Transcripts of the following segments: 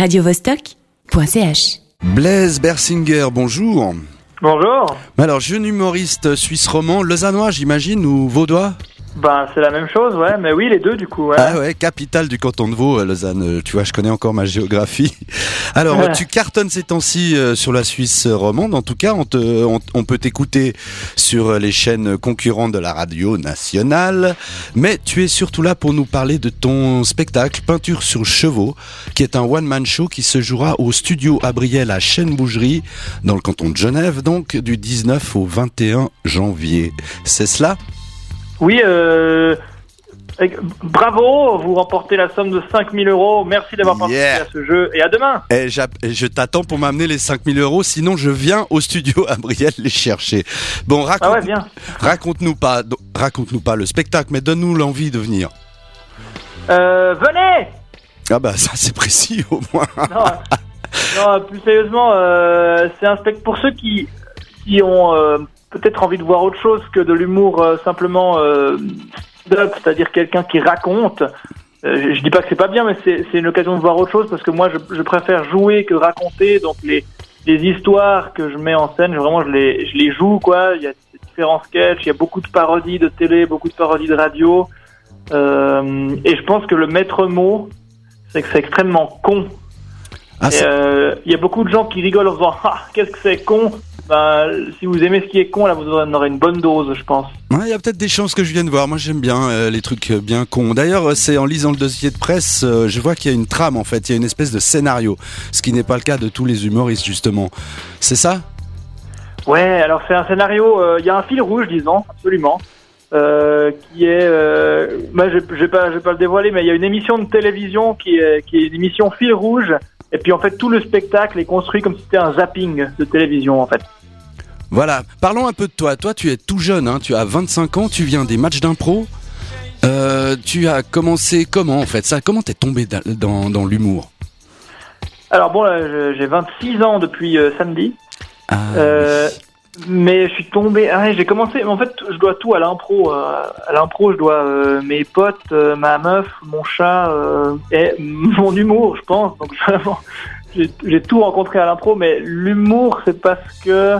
radiovostok.ch. Blaise Bersinger, bonjour. Bonjour. Alors, jeune humoriste suisse roman, lausannois, j'imagine, ou vaudois? Ben, c'est la même chose, ouais, mais oui, les deux, du coup, ouais. Ah ouais, capitale du canton de Vaud, euh, Lausanne. Euh, Tu vois, je connais encore ma géographie. Alors, Ouais. tu cartonnes ces temps-ci euh, sur la Suisse romande. En tout cas, on, te, on, on peut t'écouter sur les chaînes concurrentes de la radio nationale. Mais tu es surtout là pour nous parler de ton spectacle Peinture sur chevaux, qui est un one-man show qui se jouera au studio Abriel à Chêne-Bougerie, dans le canton de Genève, donc du 19 au 21 janvier. C'est cela? Oui, euh... Bravo, vous remportez la somme de 5000 euros. Merci d'avoir participé Yeah. à ce jeu et à demain. Et, j'app- et je t'attends pour m'amener les 5000 euros, sinon je viens au studio Abriel les chercher. Bon, raconte, Ah ouais, raconte-nous pas, raconte-nous pas le spectacle, mais donne-nous l'envie de venir. Euh, venez Ah bah ça c'est précis au moins. non, non, plus sérieusement, euh, c'est un spectacle pour ceux qui, qui ont euh, peut-être envie de voir autre chose que de l'humour euh, simplement euh, stand-up, c'est-à-dire quelqu'un qui raconte. Euh, je dis pas que c'est pas bien, mais c'est c'est une occasion de voir autre chose parce que moi, je, je préfère jouer que raconter. Donc les, les histoires que je mets en scène, vraiment, je les, je les joue quoi. Il y a différents sketchs, il y a beaucoup de parodies de télé, beaucoup de parodies de radio. Euh, et je pense que le maître mot, c'est que c'est extrêmement con. Ah, euh, Il y a beaucoup de gens qui rigolent en disant Ah, qu'est-ce que c'est con ben, Si vous aimez ce qui est con, là, vous en aurez une bonne dose, je pense. Ouais, Il y a peut-être des chances que je vienne voir. Moi j'aime bien euh, les trucs euh, bien cons. D'ailleurs, euh, c'est en lisant le dossier de presse, euh, je vois qu'il y a une trame en fait, il y a une espèce de scénario, ce qui n'est pas le cas de tous les humoristes justement. C'est ça? Ouais, alors c'est un scénario, euh, il y a un fil rouge, disons, absolument, qui est, moi je je vais pas, je vais pas le dévoiler, mais il y a une émission de télévision qui est, qui est une émission fil rouge, et puis en fait tout le spectacle est construit comme si c'était un zapping de télévision en fait. Voilà, parlons un peu de toi. Toi, tu es tout jeune, hein, tu as 25 ans, tu viens des matchs d'impro. Euh, tu as commencé comment en fait? Ça Comment t'es tombé dans, dans, dans l'humour? Alors bon, j'ai 26 ans depuis euh, samedi. ah, Euh, mais je suis tombé. Ah j'ai commencé. En fait, je dois tout à l'impro. à l'impro, je dois mes potes, ma meuf, mon chat et mon humour, je pense. Donc vraiment, j'ai tout rencontré à l'impro. Mais l'humour, c'est parce que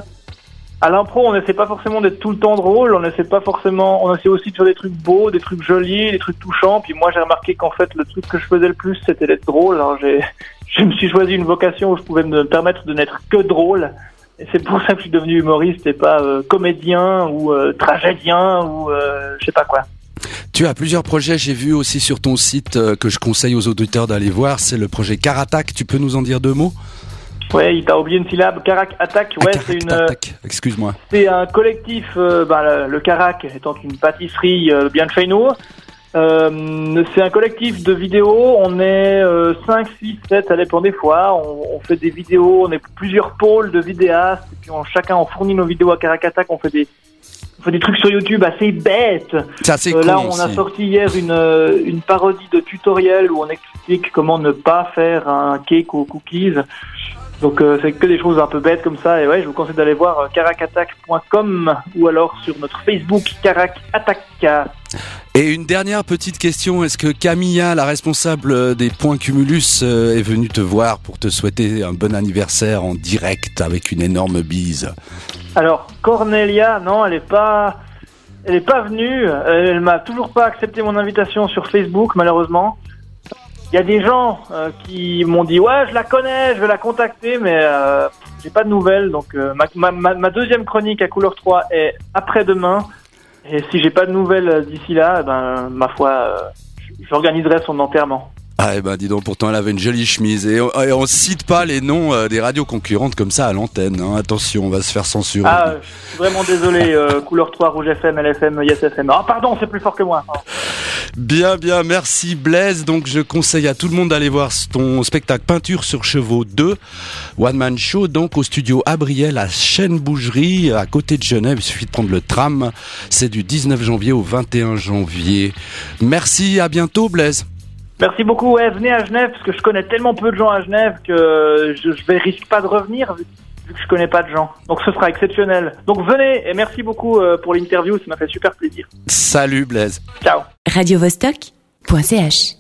à l'impro, on n'essaie pas forcément d'être tout le temps drôle. On pas forcément. On essaie aussi de faire des trucs beaux, des trucs jolis, des trucs touchants. Puis moi, j'ai remarqué qu'en fait, le truc que je faisais le plus, c'était d'être drôle. Alors j'ai je me suis choisi une vocation où je pouvais me permettre de n'être que drôle. Et c'est pour ça que je suis devenu humoriste et pas euh, comédien ou euh, tragédien ou euh, je sais pas quoi. Tu as plusieurs projets, j'ai vu aussi sur ton site euh, que je conseille aux auditeurs d'aller voir, c'est le projet Caratak. Tu peux nous en dire deux mots? Ouais, il t'a oublié une syllabe. Carac Attack, ouais, c'est une, euh, excuse-moi. c'est un collectif. euh, bah, le, le Carac étant une pâtisserie euh, bien de chez nous. Euh, c'est un collectif de vidéos. On est euh, 5, 6, 7, ça dépend des fois. On, on fait des vidéos. On est plusieurs pôles de vidéastes. Et puis on, chacun on fournit nos vidéos à Carac Attack. On fait des on fait des trucs sur YouTube assez bêtes. C'est assez Euh, con là, on a sorti hier une, euh, une parodie de tutoriel où on explique comment ne pas faire un cake aux cookies. Donc, euh, c'est que des choses un peu bêtes comme ça. Et ouais, je vous conseille d'aller voir euh, caracattack.com ou alors sur notre Facebook Carac Attack. Et une dernière petite question, est-ce que Camilla, la responsable des points Cumulus, euh, est venue te voir pour te souhaiter un bon anniversaire en direct avec une énorme bise? Alors, Cornelia, non, elle est pas, elle est pas venue. Elle m'a toujours pas accepté mon invitation sur Facebook, malheureusement. Il y a des gens euh, qui m'ont dit ouais, je la connais, je vais la contacter, mais euh, j'ai pas de nouvelles. Donc euh, ma, ma, ma, ma deuxième chronique à couleur 3 est après-demain. Et si j'ai pas de nouvelles euh, d'ici là, eh ben ma foi, j'organiserai son enterrement. Ah eh ben dis donc, pourtant elle avait une jolie chemise. Et on, et on cite pas les noms euh, des radios concurrentes comme ça à l'antenne. hein. Attention, on va se faire censurer. Ah, je suis vraiment désolé. euh, couleur 3, Rouge FM, LFM, Yes FM. Ah pardon, c'est plus fort que moi. Bien, bien, merci Blaise. Donc je conseille à tout le monde d'aller voir ton spectacle Peinture sur chevaux 2, One Man Show, donc au studio Abriel à Chêne-Bougerie, à côté de Genève. Il suffit de prendre le tram. C'est du 19 janvier au 21 janvier. Merci, à bientôt Blaise. Merci beaucoup. Ouais, venez à Genève parce que je connais tellement peu de gens à Genève que je, vais risque pas de revenir vu, que je connais pas de gens. Donc ce sera exceptionnel. Donc venez et merci beaucoup euh, pour l'interview, ça m'a fait super plaisir. Salut Blaise. Ciao. radiovostok.ch